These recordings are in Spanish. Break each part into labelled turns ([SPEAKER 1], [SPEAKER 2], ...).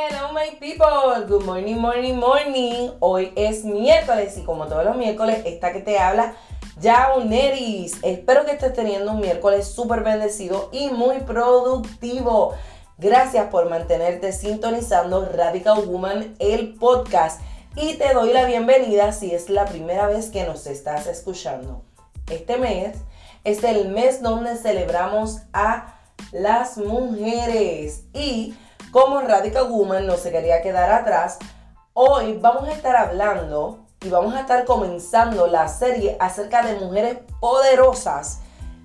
[SPEAKER 1] Hello my people, good morning, morning, morning. Hoy es miércoles y como todos los miércoles, esta que te habla, Jauneris. Espero que estés teniendo un miércoles súper bendecido y muy productivo. Gracias por mantenerte sintonizando Radical Woman, el podcast. Y te doy la bienvenida si es la primera vez que nos estás escuchando. Este mes es el mes donde celebramos a las mujeres y como Radical Woman no se quería quedar atrás, hoy vamos a estar hablando y vamos a estar comenzando la serie acerca de mujeres poderosas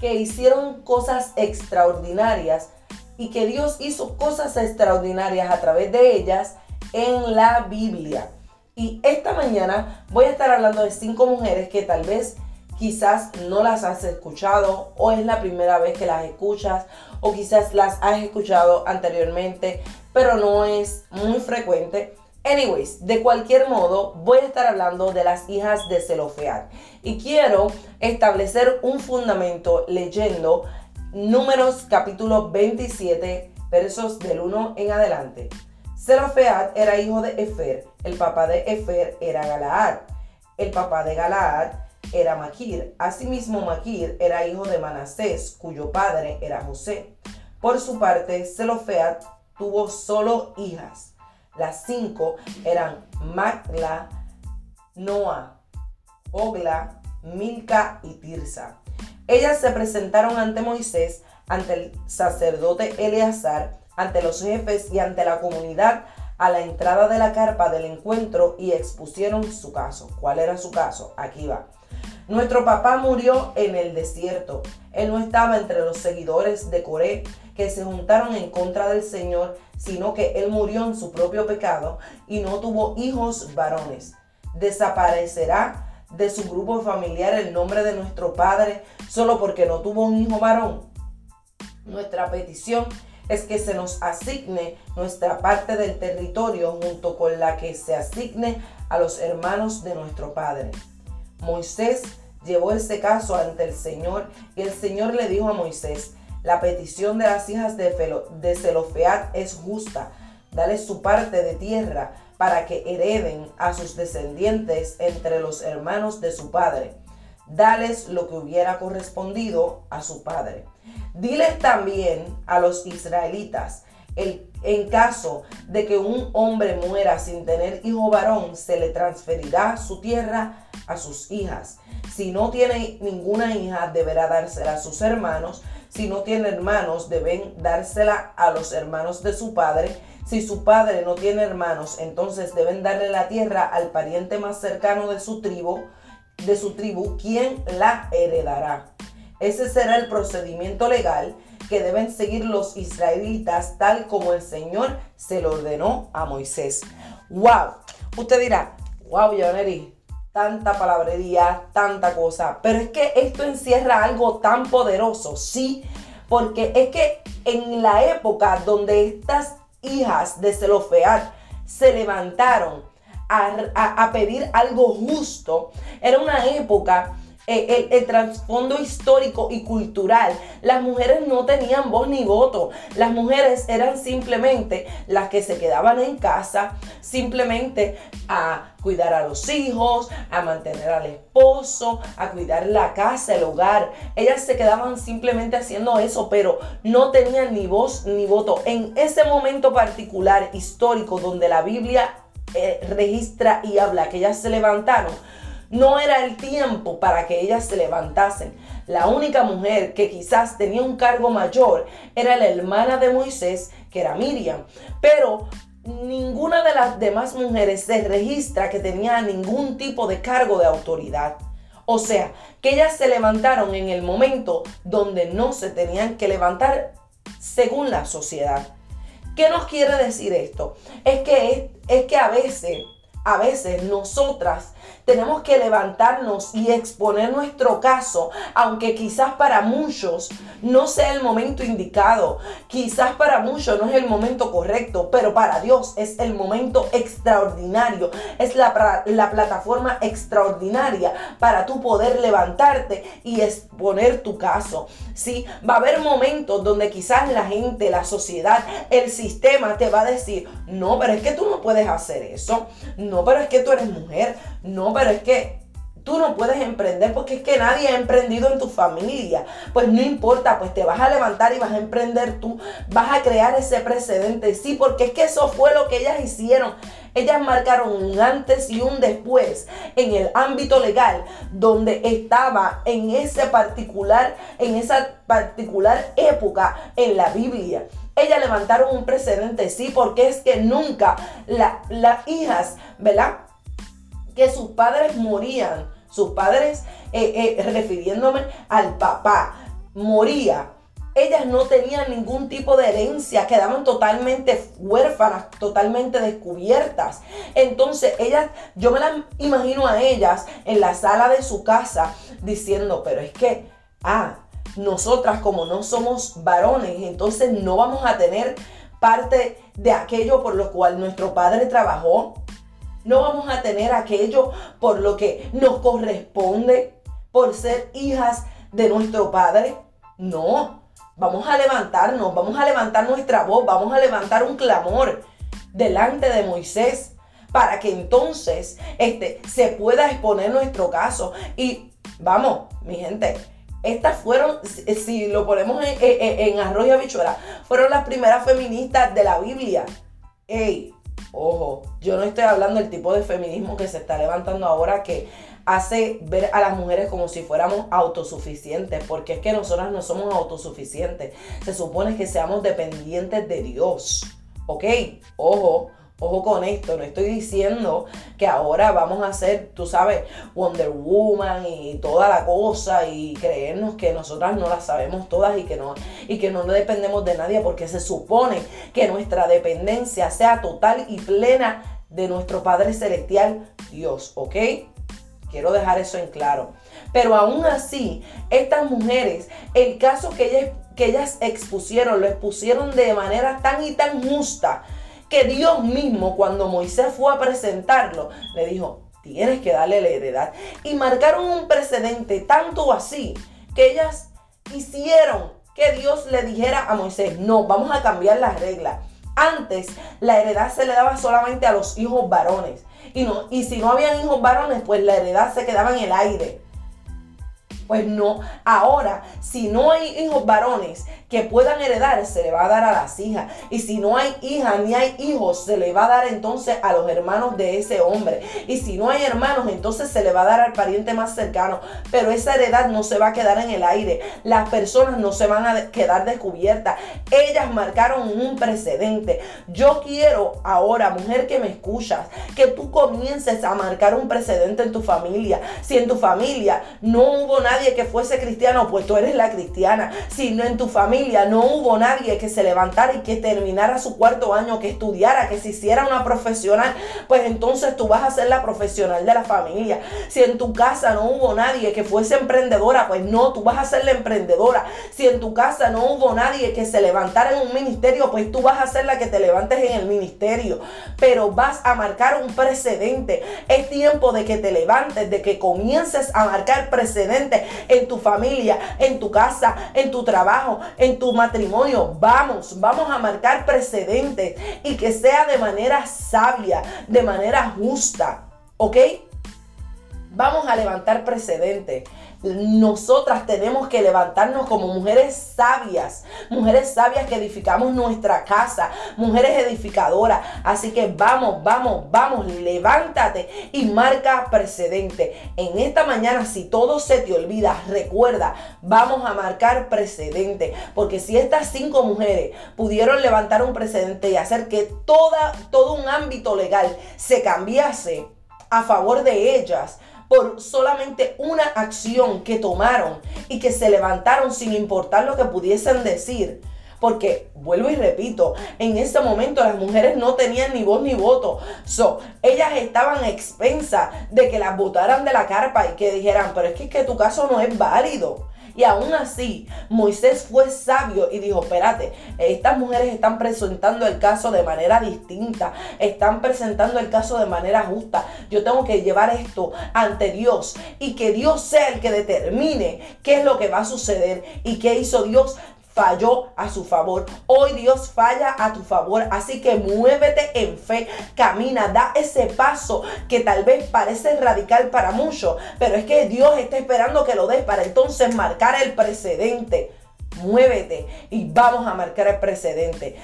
[SPEAKER 1] que hicieron cosas extraordinarias y que Dios hizo cosas extraordinarias a través de ellas en la Biblia. Y esta mañana voy a estar hablando de cinco mujeres que tal vez quizás no las has escuchado o es la primera vez que las escuchas o quizás las has escuchado anteriormente, pero no es muy frecuente. Anyways, de cualquier modo, voy a estar hablando de las hijas de Zelofead y quiero establecer un fundamento leyendo Números capítulo 27, versos del 1 en adelante. Zelofead era hijo de Efer, el papá de Efer era Galaad, el papá de Galaad era Maquir. Asimismo, Maquir era hijo de Manasés, cuyo padre era José. Por su parte, Zelofead tuvo solo hijas. Las cinco eran Magla, Noah, Ogla, Milca y Tirsa. Ellas se presentaron ante Moisés, ante el sacerdote Eleazar, ante los jefes y ante la comunidad a la entrada de la carpa del encuentro y expusieron su caso. ¿Cuál era su caso? Aquí va. Nuestro papá murió en el desierto. Él no estaba entre los seguidores de Coré que se juntaron en contra del Señor, sino que él murió en su propio pecado y no tuvo hijos varones. Desaparecerá de su grupo familiar el nombre de nuestro padre solo porque no tuvo un hijo varón. Nuestra petición es que se nos asigne nuestra parte del territorio junto con la que se asigne a los hermanos de nuestro padre. Moisés llevó ese caso ante el Señor y el Señor le dijo a Moisés, la petición de las hijas de, Zelofead es justa, dale su parte de tierra para que hereden a sus descendientes entre los hermanos de su padre. Dales lo que hubiera correspondido a su padre. Diles también a los israelitas, el, en caso de que un hombre muera sin tener hijo varón, se le transferirá su tierra a sus hijas. Si no tiene ninguna hija, deberá dársela a sus hermanos. Si no tiene hermanos, deben dársela a los hermanos de su padre. Si su padre no tiene hermanos, entonces deben darle la tierra al pariente más cercano de su tribu, de su tribu, quien la heredará. Ese será el procedimiento legal que deben seguir los israelitas tal como el Señor se lo ordenó a Moisés. ¡Wow! Usted dirá, wow, Yoneri, tanta palabrería, tanta cosa. Pero es que esto encierra algo tan poderoso, sí, porque es que en la época donde estas hijas de Zelofead se levantaron a, a pedir algo justo, era una época eh, el, trasfondo histórico y cultural. Las mujeres no tenían voz ni voto. Las mujeres eran simplemente las que se quedaban en casa, simplemente a cuidar a los hijos, a mantener al esposo, a cuidar la casa, el hogar. Ellas se quedaban simplemente haciendo eso, pero no tenían ni voz ni voto. En ese momento particular histórico donde la Biblia eh, registra y habla que ellas se levantaron, no era el tiempo para que ellas se levantasen. La única mujer que quizás tenía un cargo mayor era la hermana de Moisés, que era Miriam. Pero ninguna de las demás mujeres se registra que tenía ningún tipo de cargo de autoridad. O sea, que ellas se levantaron en el momento donde no se tenían que levantar según la sociedad. ¿Qué nos quiere decir esto? Es que, es, es que a veces, a veces nosotras tenemos que levantarnos y exponer nuestro caso, aunque quizás para muchos no sea el momento indicado, quizás para muchos no es el momento correcto, pero para Dios es el momento extraordinario, es la, la plataforma extraordinaria para tú poder levantarte y exponer tu caso. Sí, va a haber momentos donde quizás la gente, la sociedad, el sistema te va a decir, no, pero es que tú no puedes hacer eso, no, pero es que tú eres mujer, no, pero es que tú no puedes emprender porque es que nadie ha emprendido en tu familia. Pues no importa, pues te vas a levantar y vas a emprender tú, vas a crear ese precedente. Sí, porque es que eso fue lo que ellas hicieron. Ellas marcaron un antes y un después en el ámbito legal donde estaba en ese particular en esa particular época en la Biblia. Ellas levantaron un precedente, sí, porque es que nunca las hijas, ¿verdad? Que sus padres morían, sus padres, eh, eh, refiriéndome al papá, moría. Ellas no tenían ningún tipo de herencia, quedaban totalmente huérfanas, totalmente descubiertas. Entonces, ellas, yo me las imagino a ellas en la sala de su casa diciendo, pero es que, ah, nosotras como no somos varones, entonces no vamos a tener parte de aquello por lo cual nuestro padre trabajó. No vamos a tener aquello por lo que nos corresponde por ser hijas de nuestro padre. No, vamos a levantarnos, vamos a levantar nuestra voz, vamos a levantar un clamor delante de Moisés para que entonces este, se pueda exponer nuestro caso. Y vamos, mi gente, estas fueron, si lo ponemos en, arroz y habichuela, fueron las primeras feministas de la Biblia. Ey, ojo, yo no estoy hablando del tipo de feminismo que se está levantando ahora que hace ver a las mujeres como si fuéramos autosuficientes, porque es que nosotras no somos autosuficientes. Se supone que seamos dependientes de Dios. ¿Ok? Ojo, Ojo con esto, no estoy diciendo que ahora vamos a hacer, tú sabes, Wonder Woman y toda la cosa y creernos que nosotras no las sabemos todas y que no y que no dependemos de nadie porque se supone que nuestra dependencia sea total y plena de nuestro Padre celestial Dios, ¿ok? Quiero dejar eso en claro. Pero aún así, estas mujeres, el caso que ellas, que ellas expusieron, lo expusieron de manera tan y tan justa que Dios mismo, cuando Moisés fue a presentarlo, le dijo, tienes que darle la heredad. Y marcaron un precedente tanto así que ellas hicieron que Dios le dijera a Moisés, no, vamos a cambiar las reglas. Antes la heredad se le daba solamente a los hijos varones. Y, no, y si no habían hijos varones, pues la heredad se quedaba en el aire. Pues no, ahora, si no hay hijos varones que puedan heredar, se le va a dar a las hijas. Y si no hay hijas ni hay hijos, se le va a dar entonces a los hermanos de ese hombre. Y si no hay hermanos, entonces se le va a dar al pariente más cercano. Pero esa heredad no se va a quedar en el aire. Las personas no se van a quedar descubiertas. Ellas marcaron un precedente. Yo quiero ahora, mujer que me escuchas, que tú comiences a marcar un precedente en tu familia. Si en tu familia no hubo nada nadie que fuese cristiano, pues tú eres la cristiana. Si no en tu familia no hubo nadie que se levantara y que terminara su cuarto año, que estudiara, que se hiciera una profesional, pues entonces tú vas a ser la profesional de la familia. Si en tu casa no hubo nadie que fuese emprendedora, pues no, tú vas a ser la emprendedora. Si en tu casa no hubo nadie que se levantara en un ministerio, pues tú vas a ser la que te levantes en el ministerio. Pero vas a marcar un precedente. Es tiempo de que te levantes, de que comiences a marcar precedentes en tu familia, en tu casa, en tu trabajo, en tu matrimonio. Vamos, vamos a marcar precedentes y que sea de manera sabia, de manera justa. ¿Ok? Vamos a levantar precedentes nosotras tenemos que levantarnos como mujeres sabias, mujeres sabias que edificamos nuestra casa, mujeres edificadoras. Así que vamos, vamos, vamos, levántate y marca precedente. En esta mañana, si todo se te olvida, recuerda, vamos a marcar precedente. Porque si estas cinco mujeres pudieron levantar un precedente y hacer que toda, todo un ámbito legal se cambiase a favor de ellas, por solamente una acción que tomaron y que se levantaron sin importar lo que pudiesen decir porque vuelvo y repito, en ese momento las mujeres no tenían ni voz ni voto. So, ellas estaban expensas de que las botaran de la carpa y que dijeran, pero es que, es que tu caso no es válido. Y aún así, Moisés fue sabio y dijo, espérate, estas mujeres están presentando el caso de manera distinta, están presentando el caso de manera justa. Yo tengo que llevar esto ante Dios y que Dios sea el que determine qué es lo que va a suceder y qué hizo Dios falló a su favor. Hoy Dios falla a tu favor. Así que muévete en fe, camina, da ese paso que tal vez parece radical para muchos, pero es que Dios está esperando que lo des para entonces marcar el precedente. Muévete y vamos a marcar el precedente.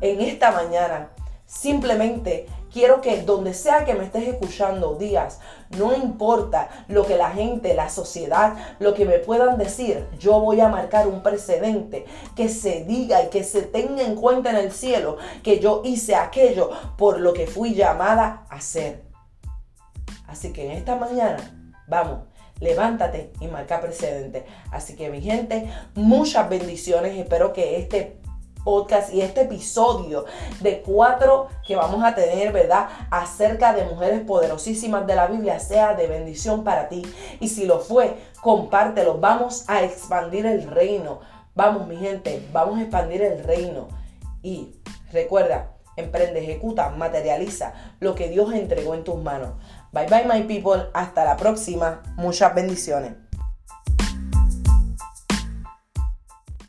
[SPEAKER 1] En esta mañana, simplemente Quiero que donde sea que me estés escuchando, días, no importa lo que la gente, la sociedad, lo que me puedan decir, yo voy a marcar un precedente que se diga y que se tenga en cuenta en el cielo que yo hice aquello por lo que fui llamada a hacer. Así que en esta mañana, vamos, levántate y marca precedente. Así que mi gente, muchas bendiciones. Espero que este podcast y este episodio de cuatro que vamos a tener, ¿verdad? Acerca de mujeres poderosísimas de la Biblia sea de bendición para ti. Y si lo fue, compártelo. Vamos a expandir el reino. Vamos, mi gente, vamos a expandir el reino. Y recuerda, emprende, ejecuta, materializa lo que Dios entregó en tus manos. Bye bye, my people. Hasta la próxima. Muchas bendiciones.